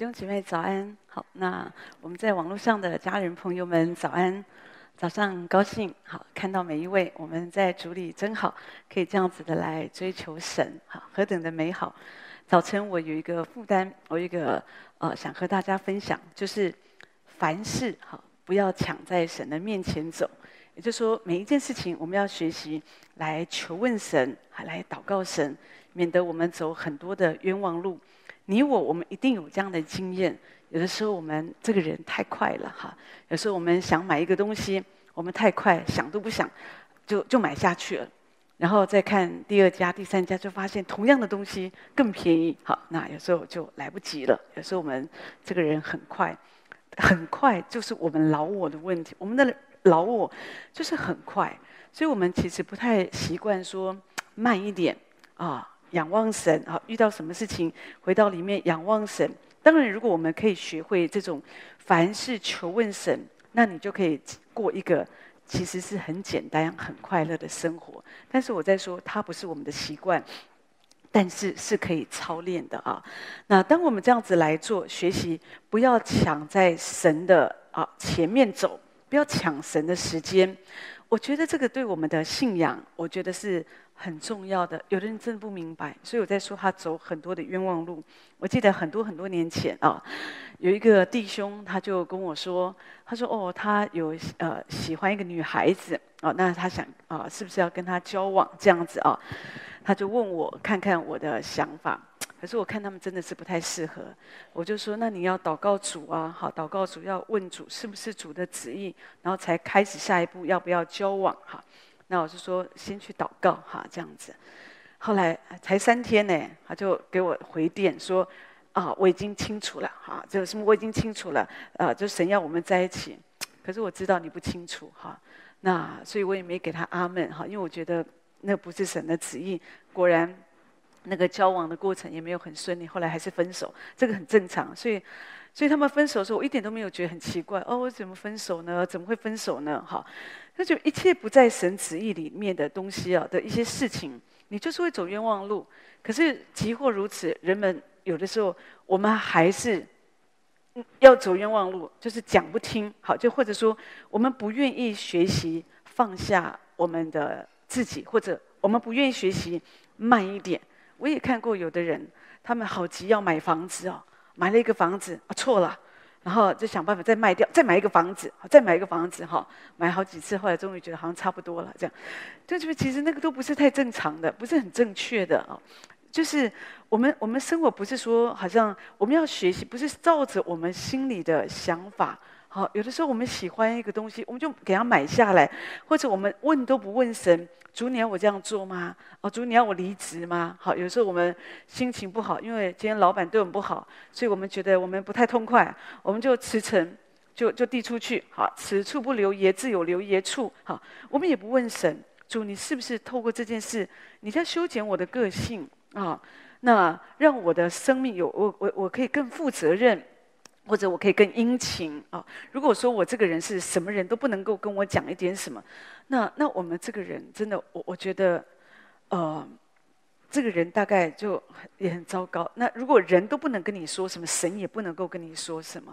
弟兄姐妹早安，好，那我们在网络上的家人朋友们早安，早上高兴，好，看到每一位，我们在主里真好，可以这样子的来追求神，好，何等的美好！早晨我有一个负担，我有一个呃想和大家分享，就是凡事好不要抢在神的面前走，也就是说每一件事情我们要学习来求问神，还来祷告神，免得我们走很多的冤枉路。你我，我们一定有这样的经验。有的时候，我们这个人太快了哈。有时候，我们想买一个东西，我们太快，想都不想，就就买下去了。然后再看第二家、第三家，就发现同样的东西更便宜。好，那有时候就来不及了。有时候我们这个人很快，很快就是我们老我的问题。我们的老我就是很快，所以我们其实不太习惯说慢一点啊。仰望神啊，遇到什么事情，回到里面仰望神。当然，如果我们可以学会这种凡事求问神，那你就可以过一个其实是很简单、很快乐的生活。但是我在说，它不是我们的习惯，但是是可以操练的啊。那当我们这样子来做学习，不要抢在神的啊前面走，不要抢神的时间。我觉得这个对我们的信仰，我觉得是。很重要的，有的人真的不明白，所以我在说他走很多的冤枉路。我记得很多很多年前啊，有一个弟兄他就跟我说，他说哦，他有呃喜欢一个女孩子啊，那他想啊，是不是要跟他交往这样子啊？他就问我看看我的想法，可是我看他们真的是不太适合。我就说，那你要祷告主啊，好，祷告主要问主是不是主的旨意，然后才开始下一步要不要交往哈。那我就说先去祷告哈，这样子。后来才三天呢，他就给我回电说：“啊，我已经清楚了哈，就是什么我已经清楚了，啊，就神要我们在一起。可是我知道你不清楚哈，那所以我也没给他阿门哈，因为我觉得那不是神的旨意。果然，那个交往的过程也没有很顺利，后来还是分手，这个很正常。所以，所以他们分手的时候，我一点都没有觉得很奇怪哦，我怎么分手呢？怎么会分手呢？哈。”那就一切不在神旨意里面的东西啊的一些事情，你就是会走冤枉路。可是即或如此，人们有的时候我们还是要走冤枉路，就是讲不听。好，就或者说我们不愿意学习放下我们的自己，或者我们不愿意学习慢一点。我也看过有的人，他们好急要买房子哦，买了一个房子啊，错了。然后就想办法再卖掉，再买一个房子，再买一个房子，哈，买好几次，后来终于觉得好像差不多了，这样，就觉得其实那个都不是太正常的，不是很正确的啊。就是我们我们生活不是说好像我们要学习，不是照着我们心里的想法。好，有的时候我们喜欢一个东西，我们就给它买下来，或者我们问都不问神，主你要我这样做吗？哦，主你要我离职吗？好，有时候我们心情不好，因为今天老板对我们不好，所以我们觉得我们不太痛快，我们就辞呈，就就递出去。好，此处不留爷，自有留爷处。好，我们也不问神，主你是不是透过这件事，你在修剪我的个性啊？那让我的生命有我我我可以更负责任。或者我可以更殷勤啊！如果说我这个人是什么人都不能够跟我讲一点什么，那那我们这个人真的，我我觉得，呃，这个人大概就也很糟糕。那如果人都不能跟你说什么，神也不能够跟你说什么。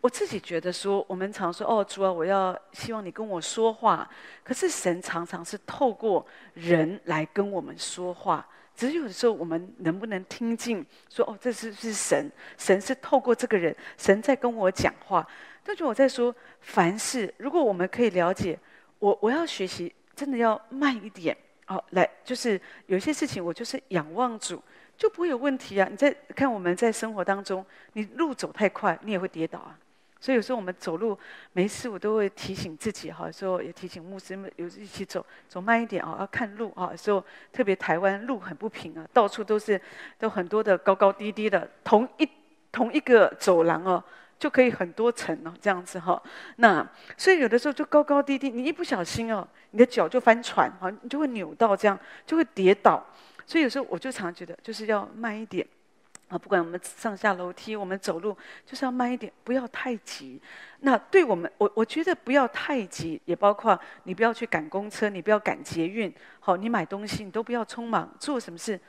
我自己觉得说，我们常说哦，主啊，我要希望你跟我说话。可是神常常是透过人来跟我们说话。只是有的时候，我们能不能听进？说哦，这是是神，神是透过这个人，神在跟我讲话。但是我在说，凡事如果我们可以了解，我我要学习，真的要慢一点哦。来，就是有些事情，我就是仰望主，就不会有问题啊。你在看我们在生活当中，你路走太快，你也会跌倒啊。所以有时候我们走路没事，我都会提醒自己哈，有时候也提醒牧师们，有时一起走，走慢一点啊，要看路啊。有时候特别台湾路很不平啊，到处都是都很多的高高低低的，同一同一个走廊哦，就可以很多层哦，这样子哈。那所以有的时候就高高低低，你一不小心哦，你的脚就翻船哈，你就会扭到这样，就会跌倒。所以有时候我就常觉得，就是要慢一点。啊，不管我们上下楼梯，我们走路就是要慢一点，不要太急。那对我们，我我觉得不要太急，也包括你不要去赶公车，你不要赶捷运。好，你买东西你都不要匆忙，做什么事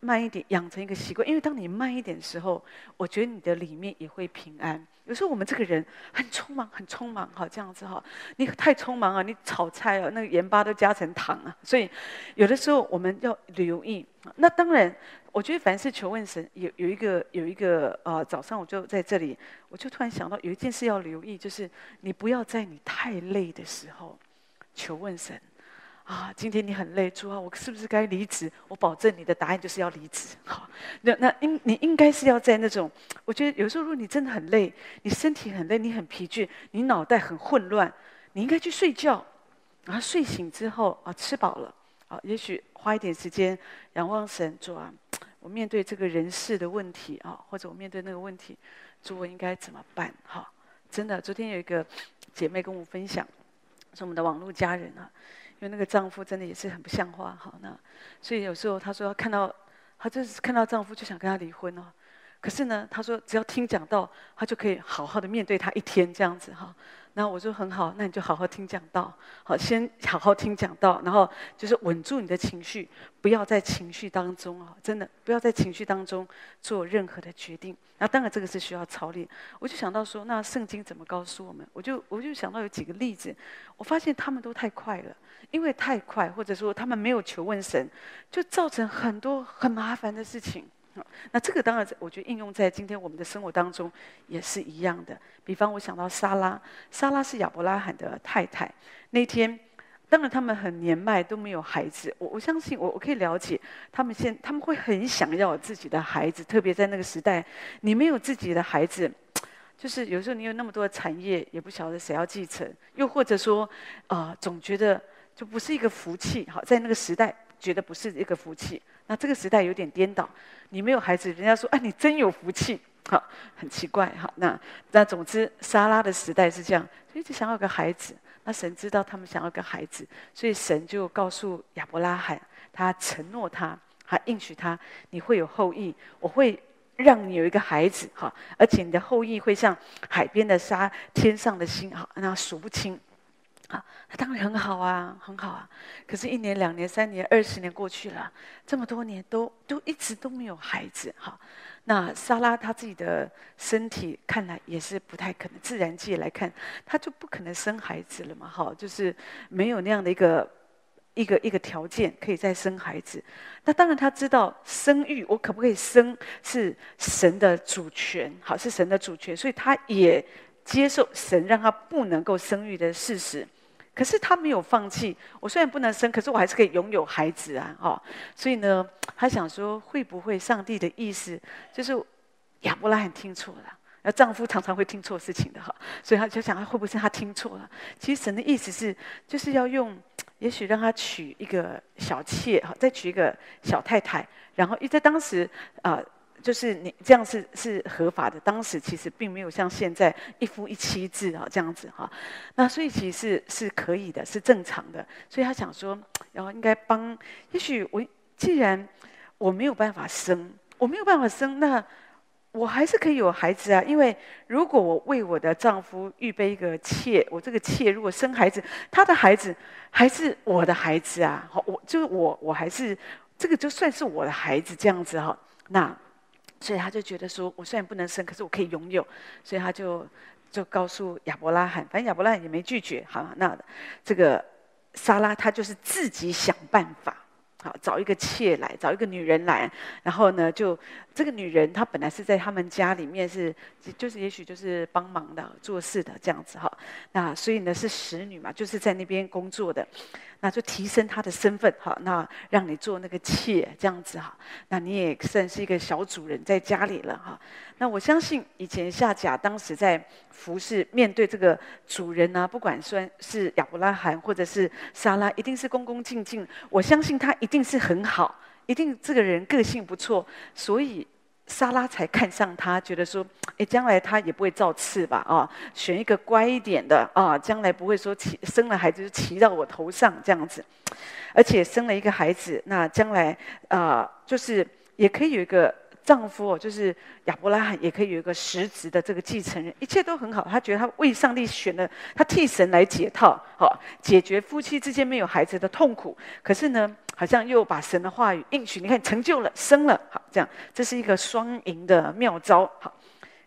慢一点，养成一个习惯。因为当你慢一点的时候，我觉得你的里面也会平安。有时候我们这个人很匆忙，很匆忙，哈，这样子哈，你太匆忙啊，你炒菜啊，那个盐巴都加成糖啊。所以有的时候我们要留意。那当然，我觉得凡事求问神，有有一个有一个呃，早上我就在这里，我就突然想到有一件事要留意，就是你不要在你太累的时候求问神。啊，今天你很累，主啊，我是不是该离职？我保证你的答案就是要离职。好，那那应你应该是要在那种，我觉得有时候如果你真的很累，你身体很累，你很疲倦，你脑袋很混乱，你应该去睡觉。然后睡醒之后啊，吃饱了啊，也许花一点时间仰望神，主啊，我面对这个人事的问题啊，或者我面对那个问题，主我应该怎么办？哈，真的，昨天有一个姐妹跟我分享，是我们的网络家人啊。因为那个丈夫真的也是很不像话，好，那所以有时候她说看到，她就是看到丈夫就想跟他离婚哦。可是呢，她说只要听讲道，她就可以好好的面对他一天这样子哈。那我说很好，那你就好好听讲道，好，先好好听讲道，然后就是稳住你的情绪，不要在情绪当中啊，真的不要在情绪当中做任何的决定。那当然这个是需要操练。我就想到说，那圣经怎么告诉我们？我就我就想到有几个例子，我发现他们都太快了，因为太快，或者说他们没有求问神，就造成很多很麻烦的事情。那这个当然，我觉得应用在今天我们的生活当中也是一样的。比方，我想到莎拉，莎拉是亚伯拉罕的太太。那天，当然他们很年迈，都没有孩子。我我相信，我我可以了解他们现他们会很想要自己的孩子，特别在那个时代，你没有自己的孩子，就是有时候你有那么多的产业，也不晓得谁要继承，又或者说，啊、总觉得就不是一个福气。好，在那个时代，觉得不是一个福气。那这个时代有点颠倒，你没有孩子，人家说，哎，你真有福气，好，很奇怪，哈，那那总之，撒拉的时代是这样，所以就想要个孩子。那神知道他们想要个孩子，所以神就告诉亚伯拉罕，他承诺他，还应许他，你会有后裔，我会让你有一个孩子，哈，而且你的后裔会像海边的沙，天上的星，哈，那数不清。啊，那当然很好啊，很好啊。可是，一年、两年、三年、二十年过去了，这么多年都都一直都没有孩子。哈，那莎拉她自己的身体看来也是不太可能，自然界来看，她就不可能生孩子了嘛。哈，就是没有那样的一个一个一个条件可以再生孩子。那当然，她知道生育，我可不可以生是神的主权，好，是神的主权，所以她也接受神让她不能够生育的事实。可是他没有放弃。我虽然不能生，可是我还是可以拥有孩子啊！哦，所以呢，他想说，会不会上帝的意思就是亚伯拉罕听错了？那丈夫常常会听错事情的哈，所以他就想，会不会是他听错了？其实神的意思是，就是要用，也许让他娶一个小妾哈，再娶一个小太太，然后因为在当时啊。就是你这样是是合法的，当时其实并没有像现在一夫一妻制啊这样子哈，那所以其实是可以的，是正常的。所以他想说，然后应该帮，也许我既然我没有办法生，我没有办法生，那我还是可以有孩子啊。因为如果我为我的丈夫预备一个妾，我这个妾如果生孩子，他的孩子还是我的孩子啊。好，我就是我我还是这个就算是我的孩子这样子哈，那。所以他就觉得说，我虽然不能生，可是我可以拥有，所以他就就告诉亚伯拉罕，反正亚伯拉罕也没拒绝。好，那这个莎拉她就是自己想办法，好，找一个妾来，找一个女人来，然后呢，就这个女人她本来是在他们家里面是，就是也许就是帮忙的、做事的这样子哈。那所以呢是使女嘛，就是在那边工作的。那就提升她的身份，哈，那让你做那个妾这样子哈，那你也算是一个小主人在家里了哈。那我相信以前夏甲当时在服侍，面对这个主人啊，不管算是亚伯拉罕或者是撒拉，一定是恭恭敬敬。我相信他一定是很好，一定这个人个性不错，所以。莎拉才看上他，觉得说，哎，将来他也不会造次吧？啊，选一个乖一点的啊，将来不会说骑生了孩子就骑到我头上这样子，而且生了一个孩子，那将来啊，就是也可以有一个丈夫哦，就是亚伯拉罕也可以有一个实质的这个继承人，一切都很好。他觉得他为上帝选了，他替神来解套，好解决夫妻之间没有孩子的痛苦。可是呢，好像又把神的话语应许，你看成就了，生了，好这样，这是一个双赢的妙招。好，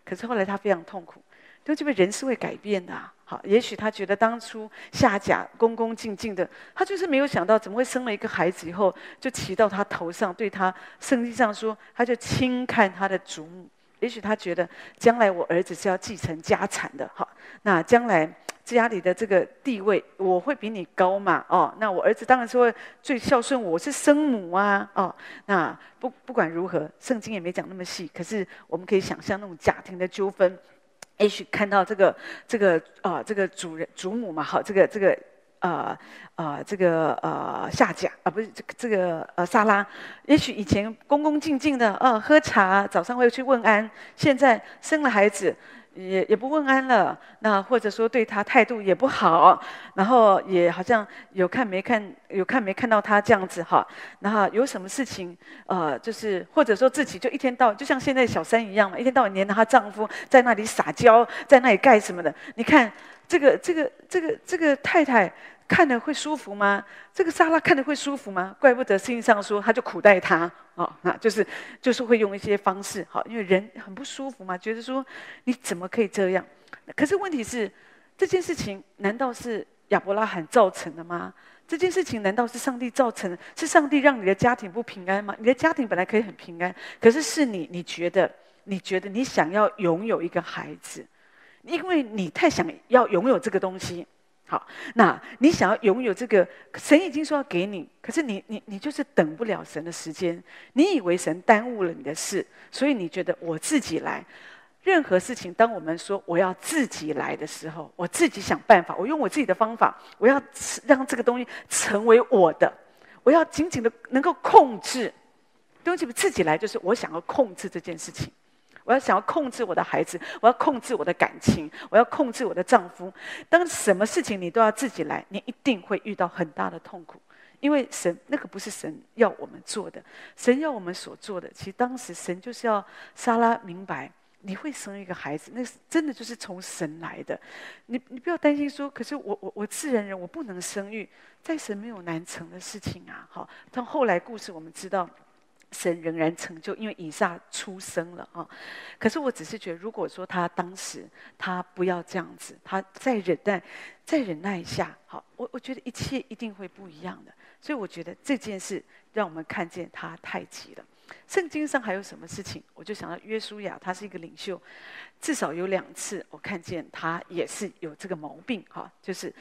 可是后来他非常痛苦，因为这个人是会改变的。也许他觉得当初夏甲恭恭敬敬的，他就是没有想到怎么会生了一个孩子以后就骑到他头上，对他圣经上说，他就轻看他的祖母。也许他觉得将来我儿子是要继承家产的，好，那将来家里的这个地位我会比你高嘛？哦，那我儿子当然是会最孝顺，我是生母啊，哦，那不不管如何，圣经也没讲那么细，可是我们可以想象那种家庭的纠纷。也许看到这个这个啊、这个主人祖母嘛，好，这个这个呃呃这个呃下甲啊，不是这个这个呃萨拉，也许以前恭恭敬敬的啊、喝茶，早上会去问安，现在生了孩子。也也不问安了，那或者说对他态度也不好，然后也好像有看没看，有看没看到他这样子哈，然后有什么事情，呃，就是或者说自己就一天到就像现在小三一样嘛，一天到晚黏着她丈夫在那里撒娇，在那里干什么的？你看这个这个这个这个太太。看了会舒服吗？这个沙拉看了会舒服吗？怪不得圣经上说，他就苦待他啊，那就是就是会用一些方式，好，因为人很不舒服嘛，觉得说你怎么可以这样？可是问题是，这件事情难道是亚伯拉罕造成的吗？这件事情难道是上帝造成的？是上帝让你的家庭不平安吗？你的家庭本来可以很平安，可是是你，你觉得，你觉得你想要拥有一个孩子，因为你太想要拥有这个东西。好，那你想要拥有这个，神已经说要给你，可是你你你就是等不了神的时间，你以为神耽误了你的事，所以你觉得我自己来。任何事情，当我们说我要自己来的时候，我自己想办法，我用我自己的方法，我要让这个东西成为我的，我要紧紧的能够控制。东西自己来，就是我想要控制这件事情。我要想要控制我的孩子，我要控制我的感情，我要控制我的丈夫。当什么事情你都要自己来，你一定会遇到很大的痛苦，因为神那个不是神要我们做的，神要我们所做的。其实当时神就是要撒拉明白，你会生一个孩子，那真的就是从神来的。你你不要担心说，可是我我我自然人，我不能生育，在神没有难成的事情啊。好，但后来故事我们知道。神仍然成就，因为以撒出生了啊。可是我只是觉得，如果说他当时他不要这样子，他再忍耐，再忍耐一下，好，我我觉得一切一定会不一样的。所以我觉得这件事让我们看见他太急了。圣经上还有什么事情？我就想到约书亚，他是一个领袖，至少有两次我看见他也是有这个毛病哈，就是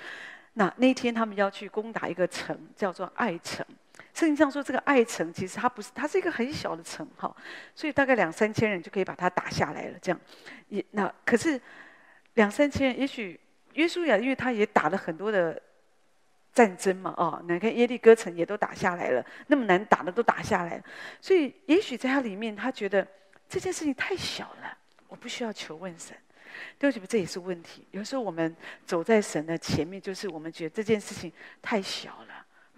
那那天他们要去攻打一个城，叫做爱城。圣经上说，这个爱城其实它不是，它是一个很小的城哈，所以大概两三千人就可以把它打下来了。这样，也那可是两三千人，也许约书亚，因为他也打了很多的战争嘛，哦，你看耶利哥城也都打下来了，那么难打的都打下来了，所以也许在他里面，他觉得这件事情太小了，我不需要求问神。对不起，这也是问题。有时候我们走在神的前面，就是我们觉得这件事情太小了。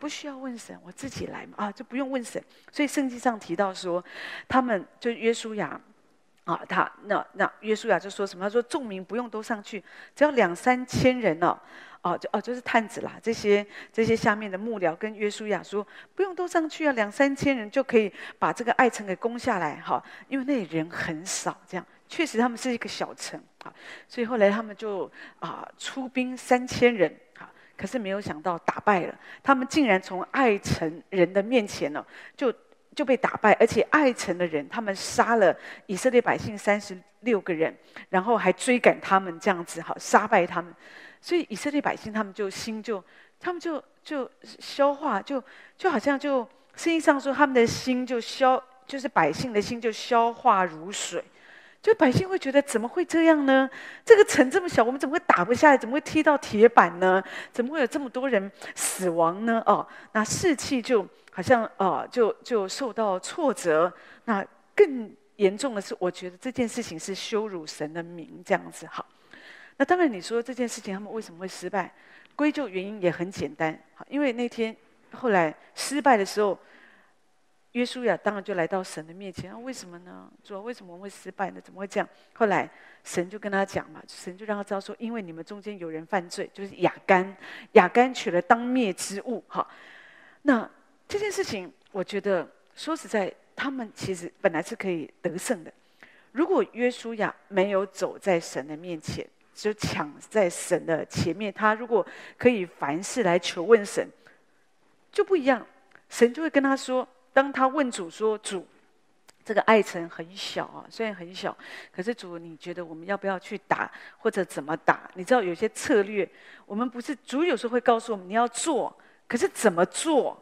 不需要问神，我自己来嘛啊，就不用问神。所以圣经上提到说，他们就约书亚啊，他那那约书亚就说什么？他说众民不用都上去，只要两三千人哦，哦就哦就是探子啦，这些这些下面的幕僚跟约书亚说，不用都上去啊，两三千人就可以把这个爱城给攻下来哈，因为那里人很少，这样确实他们是一个小城啊，所以后来他们就啊出兵三千人。可是没有想到打败了，他们竟然从爱城人的面前呢，就就被打败，而且爱城的人他们杀了以色列百姓三十六个人，然后还追赶他们这样子，好杀败他们，所以以色列百姓他们就心就，他们就就消化，就就好像就圣经上说他们的心就消，就是百姓的心就消化如水。就百姓会觉得怎么会这样呢？这个城这么小，我们怎么会打不下来？怎么会踢到铁板呢？怎么会有这么多人死亡呢？哦，那士气就好像哦，就就受到挫折。那更严重的是，我觉得这件事情是羞辱神的名，这样子好。那当然，你说这件事情他们为什么会失败？归咎原因也很简单，好，因为那天后来失败的时候，约书亚当然就来到神的面前啊，为什么呢？主啊，为什么我们会失败呢？怎么会这样？后来神就跟他讲嘛，神就让他知道说，因为你们中间有人犯罪，就是亚干，亚干取了当灭之物。哈，那这件事情，我觉得说实在，他们其实本来是可以得胜的。如果约书亚没有走在神的面前，就抢在神的前面，他如果可以凡事来求问神，就不一样。神就会跟他说，当他问主说：“主，这个爱城很小啊，虽然很小，可是主，你觉得我们要不要去打，或者怎么打？你知道有些策略，我们不是主有时候会告诉我们你要做，可是怎么做，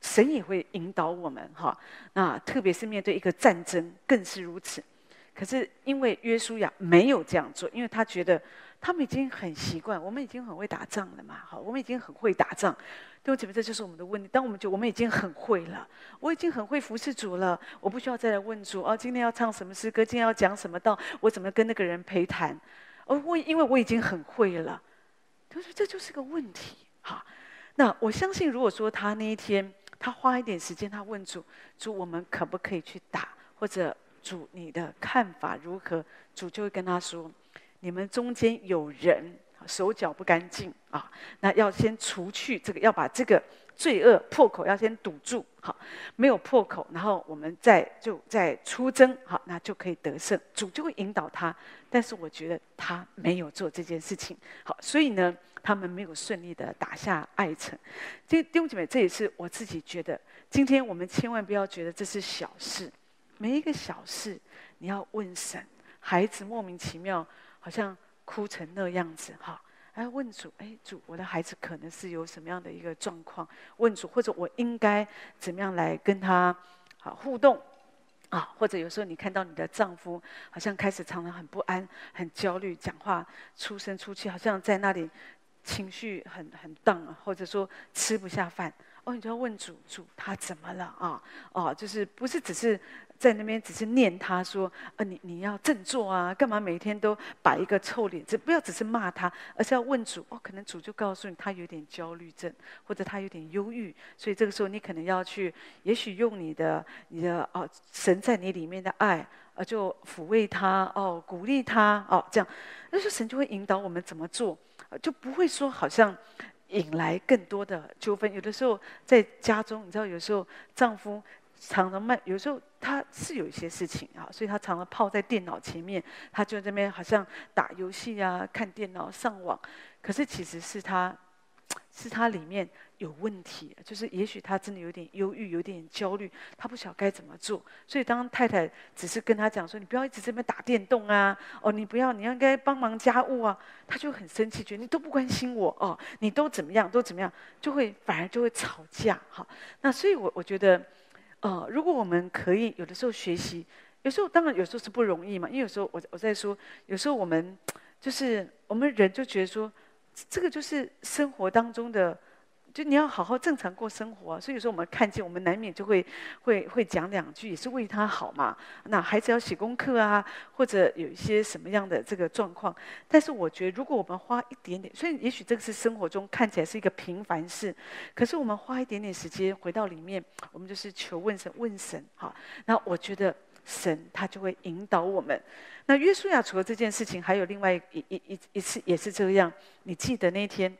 神也会引导我们哈。那特别是面对一个战争，更是如此。”可是因为约书亚没有这样做，因为他觉得他们已经很习惯，我们已经很会打仗了嘛，好，我们已经很会打仗。对不起，这就是我们的问题。当我们觉我们已经很会了，我已经很会服侍主了，我不需要再来问主哦，今天要唱什么诗歌，今天要讲什么道，我怎么跟那个人陪谈？哦，我因为我已经很会了，他说这就是个问题。哈，那我相信，如果说他那一天他花一点时间，他问主，主我们可不可以去打，或者？主，你的看法如何？主就会跟他说：“你们中间有人手脚不干净啊，那要先除去这个，要把这个罪恶破口要先堵住。好，没有破口，然后我们再就再出征，好，那就可以得胜。主就会引导他，但是我觉得他没有做这件事情。好，所以呢，他们没有顺利的打下爱城。这弟兄姐妹，这也是我自己觉得，今天我们千万不要觉得这是小事。”每一个小事，你要问神。孩子莫名其妙，好像哭成那样子，哈，哎，问主，哎，主，我的孩子可能是有什么样的一个状况？问主，或者我应该怎么样来跟他好互动？啊，或者有时候你看到你的丈夫好像开始常常很不安、很焦虑，讲话出声出气，好像在那里情绪很很 down，或者说吃不下饭，哦，你就要问主，主他怎么了啊？哦，就是不是只是。在那边只是念他说：“呃，你你要振作啊，干嘛每天都摆一个臭脸？这不要只是骂他，而是要问主。哦，可能主就告诉你，他有点焦虑症，或者他有点忧郁，所以这个时候你可能要去，也许用你的你的哦，神在你里面的爱，呃，就抚慰他哦，鼓励他哦，这样，那时候神就会引导我们怎么做，就不会说好像引来更多的纠纷。有的时候在家中，你知道，有时候丈夫。常常慢，有时候他是有一些事情啊，所以他常常泡在电脑前面，他就在那边好像打游戏啊、看电脑、上网。可是其实是他，是他里面有问题，就是也许他真的有点忧郁、有点焦虑，他不晓得该怎么做。所以当太太只是跟他讲说：“你不要一直这边打电动啊，哦，你不要，你应该帮忙家务啊。”他就很生气，觉得你都不关心我哦，你都怎么样，都怎么样，就会反而就会吵架。好，那所以我我觉得。呃，如果我们可以有的时候学习，有时候当然有时候是不容易嘛，因为有时候我我在说，有时候我们 就是我们人就觉得说，这个就是生活当中的。就你要好好正常过生活，所以有时候我们看见，我们难免就会会会讲两句，也是为他好嘛。那孩子要写功课啊，或者有一些什么样的这个状况。但是我觉得，如果我们花一点点，所以也许这个是生活中看起来是一个平凡事，可是我们花一点点时间回到里面，我们就是求问神，问神哈。那我觉得神他就会引导我们。那约书亚除了这件事情，还有另外一一一一次也是这样。你记得那天？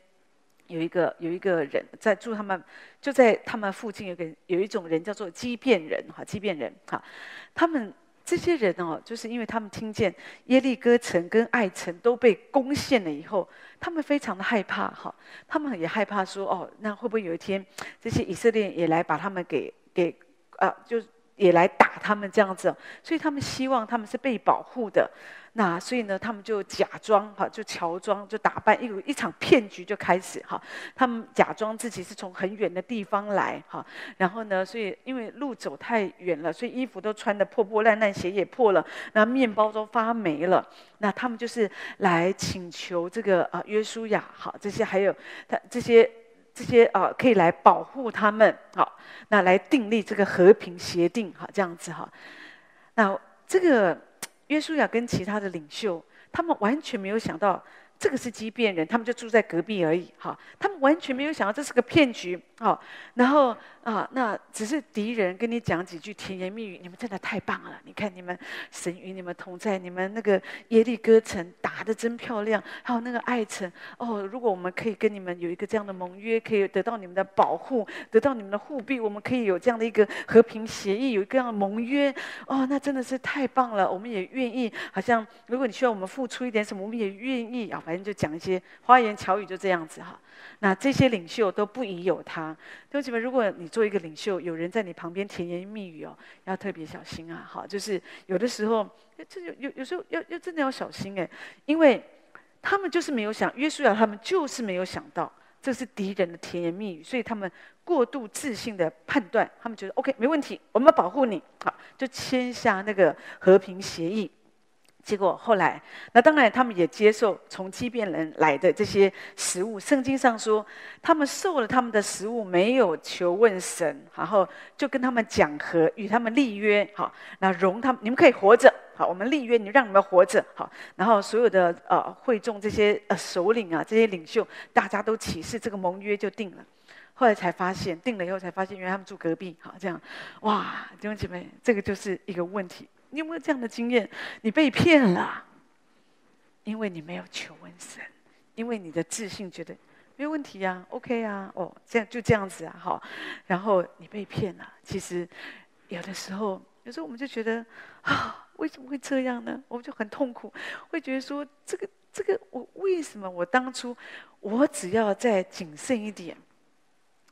有一个有一个人在住他们，就在他们附近有个有一种人叫做畸变人哈，畸变人哈，他们这些人哦，就是因为他们听见耶利哥城跟爱城都被攻陷了以后，他们非常的害怕哈，他们也害怕说哦，那会不会有一天这些以色列也来把他们给给啊，就也来打他们这样子，所以他们希望他们是被保护的。那所以呢，他们就假装哈，就乔装，就打扮，一一场骗局就开始哈。他们假装自己是从很远的地方来哈，然后呢，所以因为路走太远了，所以衣服都穿得破破烂烂，鞋也破了，那面包都发霉了。那他们就是来请求这个啊约书亚好，这些还有他这些这些啊可以来保护他们好，那来订立这个和平协定哈，这样子哈。那这个。约书亚跟其他的领袖，他们完全没有想到，这个是畸变人，他们就住在隔壁而已，哈，他们完全没有想到这是个骗局，好，然后啊，那只是敌人跟你讲几句甜言蜜语，你们真的太棒了，你看你们神与你们同在，你们那个耶利哥城打得真漂亮，还有那个爱城，哦，如果我们可以跟你们有一个这样的盟约，可以得到你们的保护，得到你们的护庇，我们可以有这样的一个和平协议，有一个这样的盟约，哦，那真的是太棒了，我们也愿意，好像如果你需要我们付出一点什么，我们也愿意啊。反正就讲一些花言巧语，就这样子哈。那这些领袖都不疑有他。弟兄姐妹，如果你做一个领袖，有人在你旁边甜言蜜语哦，要特别小心啊！哈，就是有的时候，这有有有时候要要真的要小心哎，因为他们就是没有想，约书亚他们就是没有想到这是敌人的甜言蜜语，所以他们过度自信的判断，他们觉得 OK 没问题，我们保护你，好，就签下那个和平协议。结果后来，那当然他们也接受从畸变人来的这些食物。圣经上说，他们受了他们的食物，没有求问神，然后就跟他们讲和，与他们立约。好，那容他们，你们可以活着。好，我们立约，你让你们活着。好，然后所有的呃会众这些呃首领啊，这些领袖，大家都起誓，这个盟约就定了。后来才发现，定了以后才发现，原来他们住隔壁。好，这样，哇，弟兄姐妹，这个就是一个问题。你有没有这样的经验？你被骗了，因为你没有求问神，因为你的自信觉得没有问题呀，OK 啊，哦，这样就这样子啊，好，然后你被骗了。其实有的时候，有时候我们就觉得啊，为什么会这样呢？我们就很痛苦，会觉得说，这个这个，我为什么我当初我只要再谨慎一点？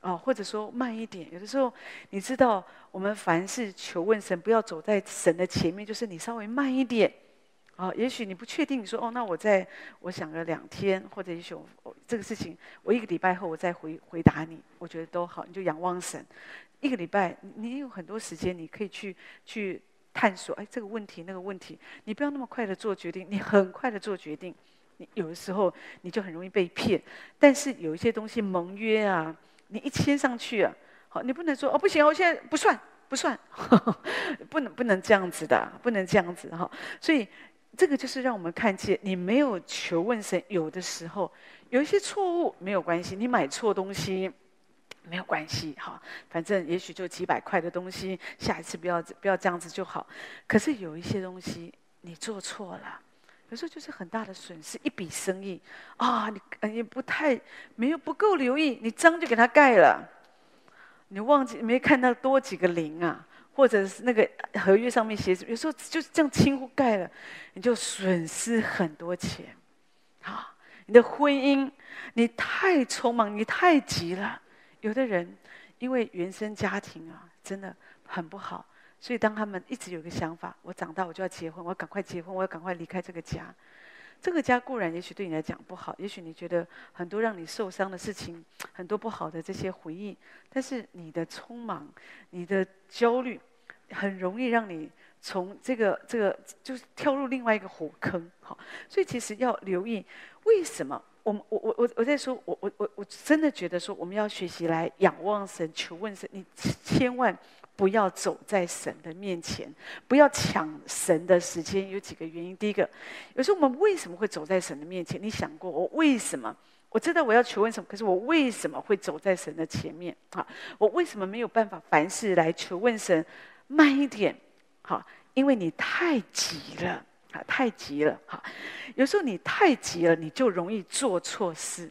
啊，或者说慢一点。有的时候，你知道，我们凡事求问神，不要走在神的前面，就是你稍微慢一点。啊，也许你不确定，你说哦，那我在我想个两天，或者也许我这个事情，我一个礼拜后我再回回答你，我觉得都好。你就仰望神，一个礼拜你有很多时间，你可以去去探索。哎，这个问题那个问题，你不要那么快的做决定，你很快的做决定，你有的时候你就很容易被骗。但是有一些东西盟约啊。你一签上去啊，好，你不能说哦，不行，我现在不算，不算，呵 呵不能不能这样子的，不能这样子哈。所以这个就是让我们看见，你没有求问神，有的时候有一些错误没有关系，你买错东西没有关系哈，反正也许就几百块的东西，下一次不要不要这样子就好。可是有一些东西你做错了。有时候就是很大的损失，一笔生意啊，你你不太没有不够留意，你章就给他盖了，你忘记没看到多几个零啊，或者是那个合约上面写着，有时候就是这样轻忽盖了，你就损失很多钱。啊，你的婚姻你太匆忙，你太急了。有的人因为原生家庭啊，真的很不好。所以，当他们一直有个想法，我长大我就要结婚，我要赶快结婚，我要赶快离开这个家。这个家固然也许对你来讲不好，也许你觉得很多让你受伤的事情，很多不好的这些回忆，但是你的匆忙、你的焦虑，很容易让你从这个这个就是跳入另外一个火坑。好，所以其实要留意，为什么我们我我我我在说，我我我我真的觉得说，我们要学习来仰望神、求问神，你千万。不要走在神的面前，不要抢神的时间。有几个原因。第一个，有时候我们为什么会走在神的面前？你想过我为什么？我知道我要求问什么，可是我为什么会走在神的前面？啊，我为什么没有办法凡事来求问神？慢一点，好，因为你太急了，太急了，好，有时候你太急了，你就容易做错事。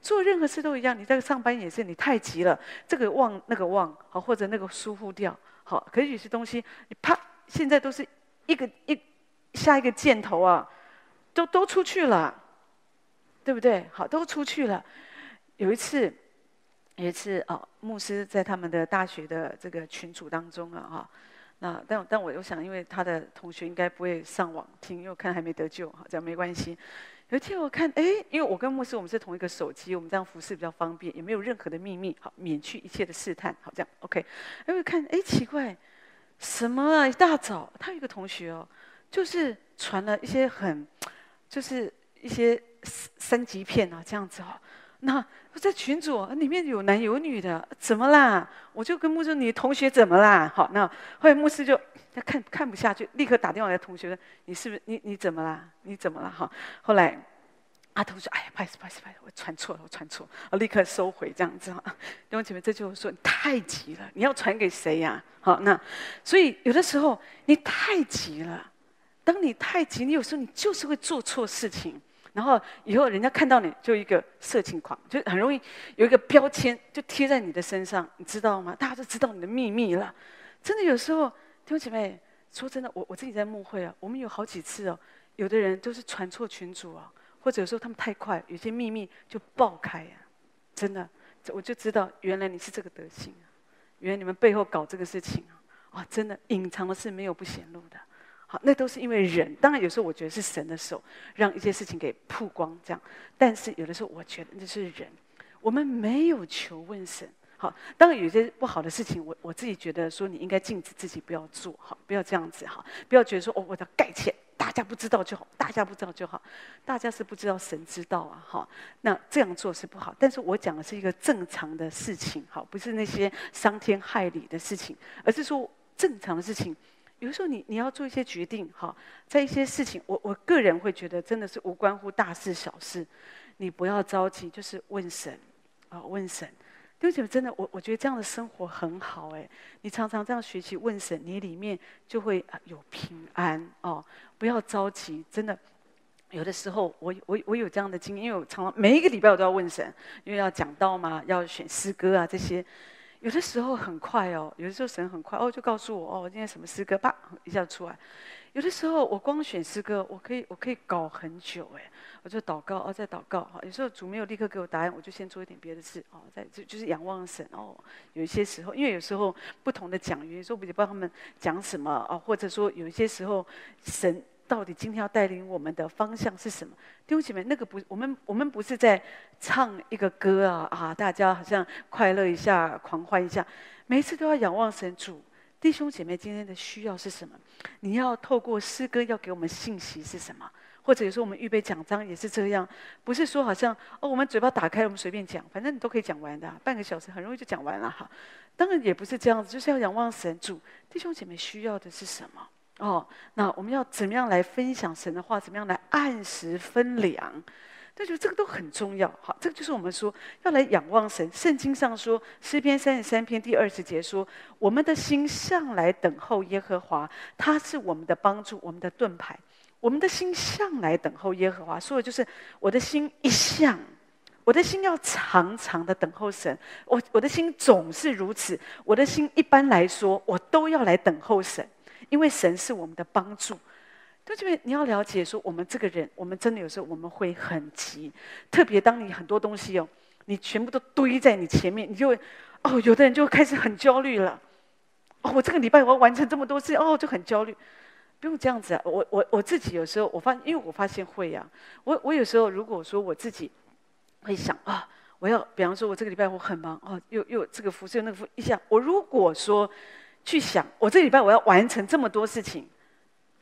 做任何事都一样，你在上班也是，你太急了，这个忘那个忘，好，或者那个疏忽掉，好，可是有些东西你啪，现在都是一个一下一个箭头啊，都都出去了，对不对？好，都出去了。有一次，有一次哦，牧师在他们的大学的这个群组当中啊，哈，那但但我又想，因为他的同学应该不会上网听，因为我看还没得救，好，这样没关系。有一天我看，哎，因为我跟牧师我们是同一个手机，我们这样服侍比较方便，也没有任何的秘密，好，免去一切的试探，好，这样 OK。哎，我看，哎，奇怪，什么啊？一大早，他有一个同学哦，就是传了一些很，就是一些三级片啊，这样子哦。那在群组里面有男有女的，怎么啦？我就跟牧师说：“你同学怎么啦？”好，那后来牧师就他看看不下去，立刻打电话给同学说：“你是不是你你怎么啦？你怎么了？”哈，后来阿通说：“哎呀，不好意思，不好意思，不好意思，我传错了，我传错了，我立刻收回这样子哈。”弟兄姐妹，这就是说你太急了，你要传给谁呀？好，那所以有的时候你太急了，当你太急，你有时候你就是会做错事情，然后以后人家看到你就一个色情狂，就很容易有一个标签就贴在你的身上，你知道吗？大家都知道你的秘密了。真的有时候，弟兄姐妹，说真的，我我自己在牧会啊，我们有好几次哦，有的人都是传错群主啊。或者说他们太快，有些秘密就爆开呀、啊！真的，我就知道原来你是这个德行啊！原来你们背后搞这个事情啊！啊，真的隐藏的是没有不显露的。好，那都是因为人。当然有时候我觉得是神的手让一些事情给曝光这样，但是有的时候我觉得那是人。我们没有求问神。好，当然有些不好的事情，我我自己觉得说你应该禁止自己不要做好，不要这样子哈，不要觉得说哦，我的盖起来。大家不知道就好，大家不知道就好，大家是不知道，神知道啊，哈。那这样做是不好，但是我讲的是一个正常的事情，好，不是那些伤天害理的事情，而是说正常的事情。有时候你你要做一些决定，哈，在一些事情，我我个人会觉得真的是无关乎大事小事，你不要着急，就是问神，啊，问神。弟兄姐妹，真的，我我觉得这样的生活很好哎。你常常这样学习问神，你里面就会有平安哦。不要着急，真的。有的时候我，我我我有这样的经验，因为我常常每一个礼拜我都要问神，因为要讲道嘛，要选诗歌啊这些。有的时候很快哦，有的时候神很快哦，就告诉我哦，我今天什么诗歌，啪一下出来。有的时候我光选诗歌，我可以我可以搞很久哎，我就祷告哦，再祷告哈。有时候主没有立刻给我答案，我就先做一点别的事哦，再就就是仰望神哦。有一些时候，因为有时候不同的讲员，有时候不知道他们讲什么啊，或者说有一些时候神到底今天要带领我们的方向是什么？弟兄姐妹，那个不，我们我们不是在唱一个歌啊啊，大家好像快乐一下，狂欢一下，每一次都要仰望神主。弟兄姐妹，今天的需要是什么？你要透过诗歌要给我们信息是什么？或者有时候我们预备讲章也是这样，不是说好像哦，我们嘴巴打开，我们随便讲，反正你都可以讲完的，半个小时很容易就讲完了哈。当然也不是这样子，就是要仰望神主。弟兄姐妹需要的是什么？哦，那我们要怎么样来分享神的话？怎么样来按时分粮？但是这个都很重要，好，这个就是我们说要来仰望神。圣经上说，诗篇三十三篇第二十节说：“我们的心向来等候耶和华，他是我们的帮助，我们的盾牌。我们的心向来等候耶和华，说的就是我的心一向，我的心要常常的等候神。我我的心总是如此，我的心一般来说，我都要来等候神，因为神是我们的帮助。”就这边你要了解说，我们这个人，我们真的有时候我们会很急，特别当你很多东西哦，你全部都堆在你前面，你就会哦，有的人就开始很焦虑了。哦，我这个礼拜我要完成这么多事，哦，就很焦虑。不用这样子啊，我我我自己有时候我发，因为我发现会呀、啊，我我有时候如果说我自己会想啊，我要比方说我这个礼拜我很忙哦，又又这个服侍又那个服一下，我如果说去想我这礼拜我要完成这么多事情。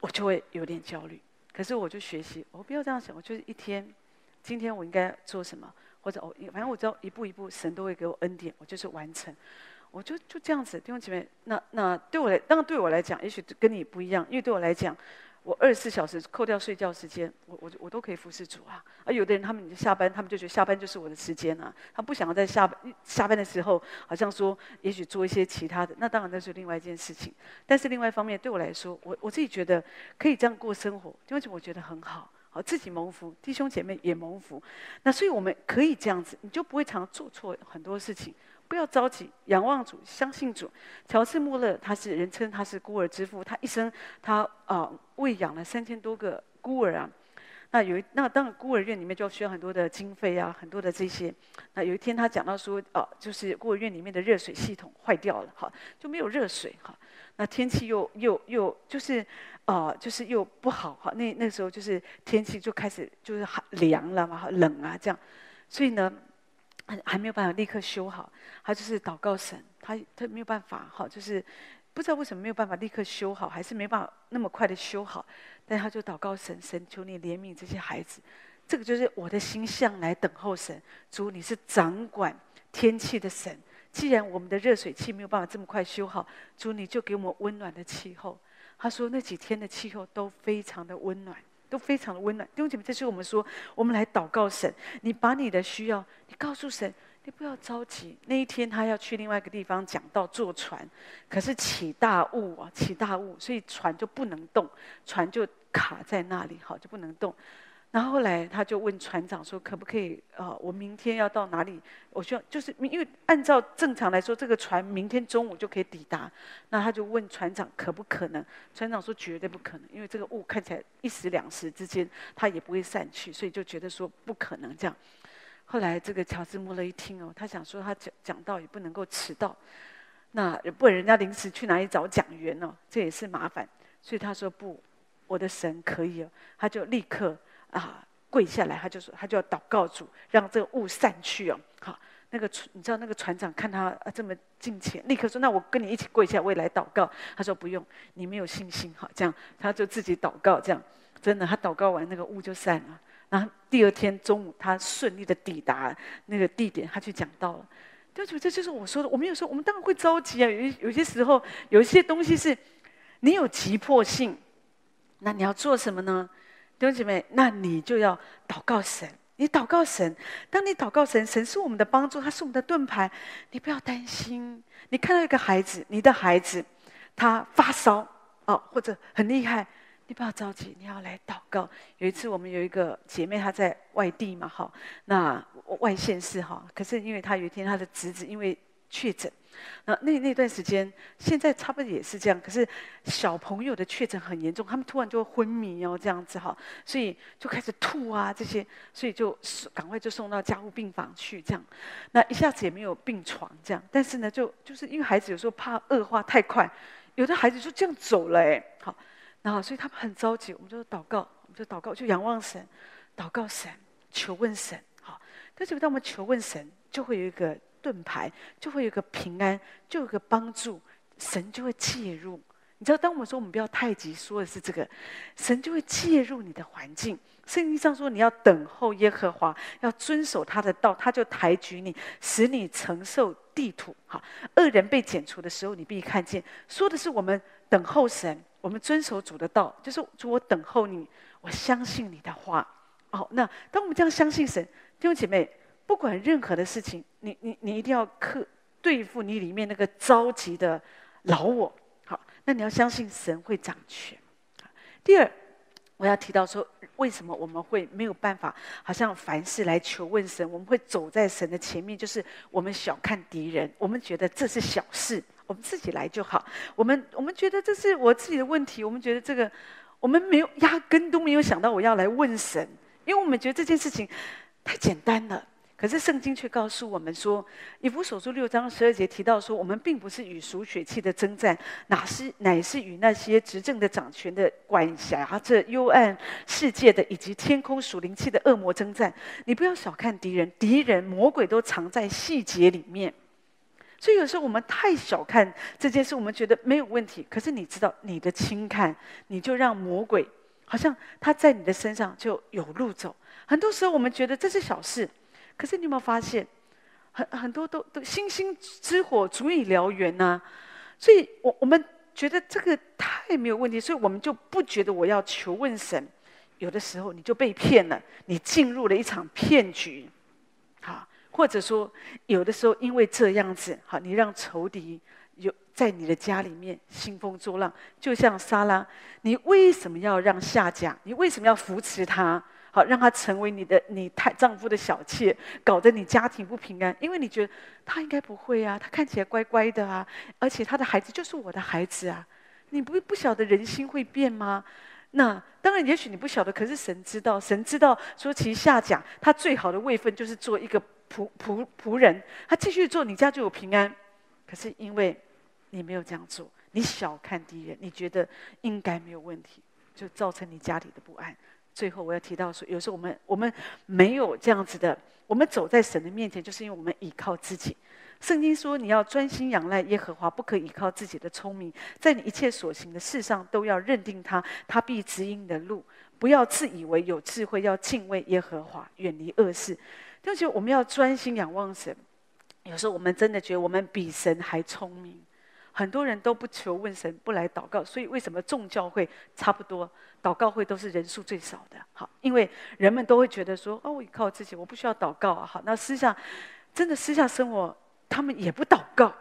我就会有点焦虑，可是我就学习，我不要这样想，我就是一天，今天我应该做什么，或者我，反正我只要一步一步，神都会给我恩典，我就是完成，我就就这样子，弟兄姐妹，那那对我来，当然对我来讲，也许跟你不一样，因为对我来讲。我二十四小时扣掉睡觉时间，我我我都可以服侍主啊。而有的人他们下班，他们就觉得下班就是我的时间啊，他不想要在下班下班的时候，好像说也许做一些其他的。那当然那是另外一件事情。但是另外一方面，对我来说，我我自己觉得可以这样过生活，因为我觉得很好，好自己蒙福，弟兄姐妹也蒙福。那所以我们可以这样子，你就不会常做错很多事情。不要着急，仰望主，相信主。乔治·穆勒，他是人称他是孤儿之父，他一生他啊、喂养了三千多个孤儿啊。那有一那当然孤儿院里面就需要很多的经费啊，很多的这些。那有一天他讲到说，啊、呃，就是孤儿院里面的热水系统坏掉了，哈，就没有热水哈。那天气又又又就是啊、就是又不好哈。那那时候就是天气就开始就是寒凉了嘛，冷啊这样，所以呢。还还没有办法立刻修好，他就是祷告神，他他没有办法，哈，就是不知道为什么没有办法立刻修好，还是没办法那么快的修好，但他就祷告神，神求你怜悯这些孩子，这个就是我的心向来等候神，主你是掌管天气的神，既然我们的热水器没有办法这么快修好，主你就给我们温暖的气候。他说那几天的气候都非常的温暖，都非常的温暖。弟兄姐妹，这是我们说，我们来祷告神，你把你的需要，你告诉神，你不要着急。那一天他要去另外一个地方讲到坐船，可是起大雾啊，起大雾，所以船就不能动，船就卡在那里，好，就不能动。然后后来他就问船长说：“可不可以？呃，我明天要到哪里？我需要就是因为按照正常来说，这个船明天中午就可以抵达。那他就问船长可不可能？船长说绝对不可能，因为这个雾看起来一时两时之间它也不会散去，所以就觉得说不可能这样。后来这个乔治穆勒一听哦，他想说他讲讲道也不能够迟到，那不然人家临时去哪里找讲员哦，这也是麻烦。所以他说不，我的神可以哦，他就立刻。”啊，跪下来，他就说，他就要祷告主，让这个雾散去哦。好，那个，你知道那个船长看他啊这么敬虔，立刻说：“那我跟你一起跪下，我也来祷告。”他说：“不用，你没有信心。”好，这样他就自己祷告。这样真的，他祷告完，那个雾就散了。然后第二天中午，他顺利的抵达那个地点，他去讲到了。对不起，这就是我说的。我们有时候，我们当然会着急啊。有有些时候，有一些东西是你有急迫性，那你要做什么呢？弟兄姐妹，那你就要祷告神。你祷告神，当你祷告神，神是我们的帮助，他是我们的盾牌。你不要担心。你看到一个孩子，你的孩子，他发烧哦，或者很厉害，你不要着急，你要来祷告。有一次，我们有一个姐妹，她在外地嘛，哈，那外县市哈，可是因为她有一天她的侄子因为确诊。那那那段时间，现在差不多也是这样。可是小朋友的确诊很严重，他们突然就昏迷哦，这样子哈，所以就开始吐啊这些，所以就赶快就送到加护病房去这样。那一下子也没有病床这样，但是呢，就就是因为孩子有时候怕恶化太快，有的孩子就这样走了哎，好，然后所以他们很着急，我们就祷告，我们就祷告，就仰望神，祷告神，求问神，好，但是当我们求问神，就会有一个。盾牌就会有个平安，就有个帮助，神就会介入。你知道，当我们说我们不要太急，说的是这个，神就会介入你的环境。圣经上说，你要等候耶和华，要遵守他的道，他就抬举你，使你承受地土。好，恶人被剪除的时候，你必看见。说的是我们等候神，我们遵守主的道，就是主，我等候你，我相信你的话。哦，那当我们这样相信神，弟兄姐妹。不管任何的事情，你你你一定要克对付你里面那个着急的老我。好，那你要相信神会掌权。第二，我要提到说，为什么我们会没有办法，好像凡事来求问神，我们会走在神的前面，就是我们小看敌人，我们觉得这是小事，我们自己来就好。我们我们觉得这是我自己的问题，我们觉得这个我们没有压根都没有想到我要来问神，因为我们觉得这件事情太简单了。可是圣经却告诉我们说，以弗所书六章十二节提到说，我们并不是与属血气的争战，哪是乃是与那些执政的、掌权的、管辖这幽暗世界的，以及天空属灵气的恶魔争战。你不要小看敌人，敌人魔鬼都藏在细节里面。所以有时候我们太小看这件事，我们觉得没有问题。可是你知道，你的轻看，你就让魔鬼好像他在你的身上就有路走。很多时候我们觉得这是小事。可是你有没有发现，很很多都都星星之火足以燎原呐，所以我我们觉得这个太没有问题，所以我们就不觉得我要求问神。有的时候你就被骗了，你进入了一场骗局，好，或者说有的时候因为这样子，好，你让仇敌有在你的家里面兴风作浪，就像撒拉，你为什么要让夏甲？你为什么要扶持他？好，让他成为你的你太丈夫的小妾，搞得你家庭不平安。因为你觉得他应该不会啊，他看起来乖乖的啊，而且他的孩子就是我的孩子啊。你不不晓得人心会变吗？那当然，也许你不晓得，可是神知道，神知道说，其下讲他最好的位分就是做一个仆仆仆人，他继续做，你家就有平安。可是因为你没有这样做，你小看敌人，你觉得应该没有问题，就造成你家里的不安。最后我要提到说，有时候我们我们没有这样子的，我们走在神的面前，就是因为我们倚靠自己。圣经说，你要专心仰赖耶和华，不可倚靠自己的聪明，在你一切所行的事上都要认定他，他必指引你的路。不要自以为有智慧，要敬畏耶和华，远离恶事。就是我们要专心仰望神。有时候我们真的觉得我们比神还聪明。很多人都不求问神，不来祷告，所以为什么众教会差不多，祷告会都是人数最少的？好，因为人们都会觉得说，哦，我依靠自己，我不需要祷告啊。好，那私下真的私下生活，他们也不祷告，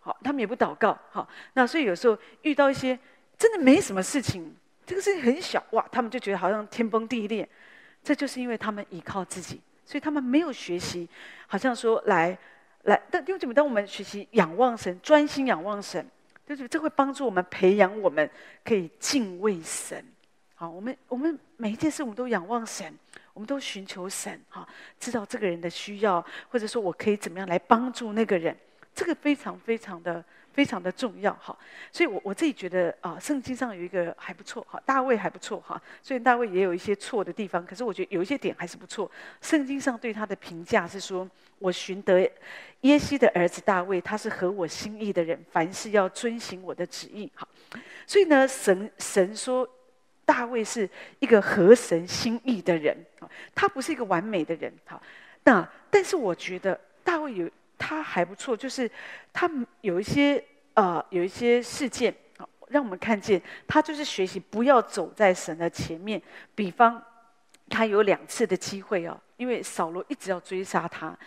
好，他们也不祷告。好，那所以有时候遇到一些真的没什么事情，这个事情很小哇，他们就觉得好像天崩地裂，这就是因为他们依靠自己，所以他们没有学习，好像说来。来，但因为怎么？当我们学习仰望神，专心仰望神，就是这会帮助我们培养我们可以敬畏神。好，我们我们每一件事我们都仰望神，我们都寻求神。哈，知道这个人的需要，或者说我可以怎么样来帮助那个人，这个非常非常的。非常的重要哈，所以我我自己觉得啊，圣经上有一个还不错哈，大卫还不错哈，虽然大卫也有一些错的地方，可是我觉得有一些点还是不错。圣经上对他的评价是说：“我寻得耶西的儿子大卫，他是合我心意的人，凡事要遵行我的旨意。”哈，所以呢，神神说大卫是一个合神心意的人，他不是一个完美的人。哈，那但是我觉得大卫有。他还不错，就是他有一些呃有一些事件，让我们看见他就是学习不要走在神的前面。比方他有两次的机会哦，因为扫罗一直要追杀他，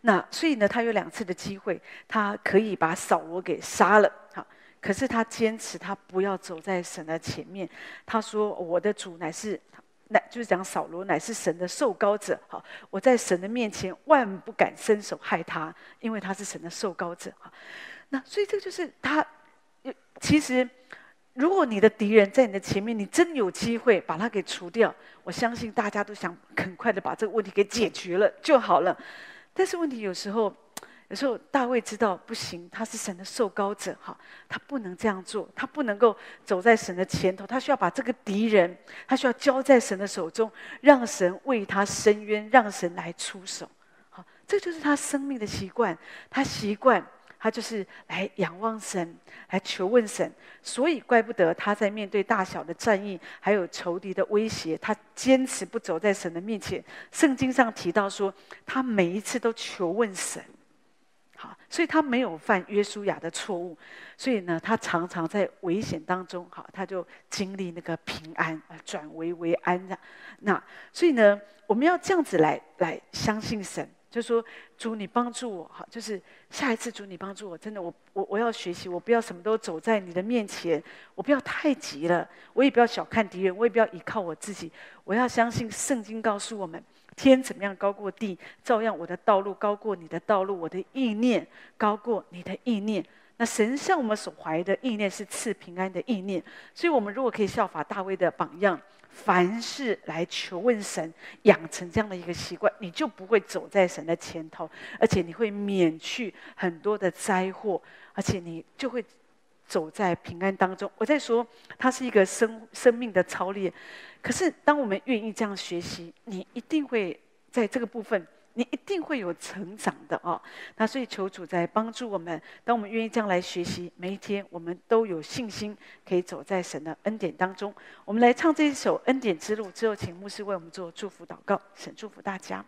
那所以呢，他有两次的机会，他可以把扫罗给杀了。好，可是他坚持他不要走在神的前面。他说：“我的主乃是。”乃就是讲扫罗乃是神的受膏者，好，我在神的面前万不敢伸手害他，因为他是神的受膏者，哈。那所以这就是他，其实如果你的敌人在你的前面，你真有机会把他给除掉，我相信大家都想很快的把这个问题给解决了就好了。但是问题有时候。有时候大卫知道不行，他是神的受膏者，哈，他不能这样做，他不能够走在神的前头，他需要把这个敌人，他需要交在神的手中，让神为他伸冤，让神来出手，好，这就是他生命的习惯，他习惯，他就是来仰望神，来求问神，所以怪不得他在面对大小的战役，还有仇敌的威胁，他坚持不走在神的面前。圣经上提到说，他每一次都求问神。好，所以他没有犯约书亚的错误，所以呢，他常常在危险当中，好，他就经历那个平安啊，转危为安这样。那所以呢，我们要这样子来来相信神，就说主你帮助我，好，就是下一次主你帮助我，真的我我我要学习，我不要什么都走在你的面前，我不要太急了，我也不要小看敌人，我也不要依靠我自己，我要相信圣经告诉我们。天怎么样高过地，照样我的道路高过你的道路，我的意念高过你的意念。那神向我们所怀的意念是赐平安的意念，所以我们如果可以效法大卫的榜样，凡事来求问神，养成这样的一个习惯，你就不会走在神的前头，而且你会免去很多的灾祸，而且你就会走在平安当中。我在说，它是一个生生命的操练。可是，当我们愿意这样学习，你一定会在这个部分，你一定会有成长的哦。那所以，求主在帮助我们。当我们愿意这样来学习，每一天我们都有信心可以走在神的恩典当中。我们来唱这一首《恩典之路》之后，请牧师为我们做祝福祷告。神祝福大家。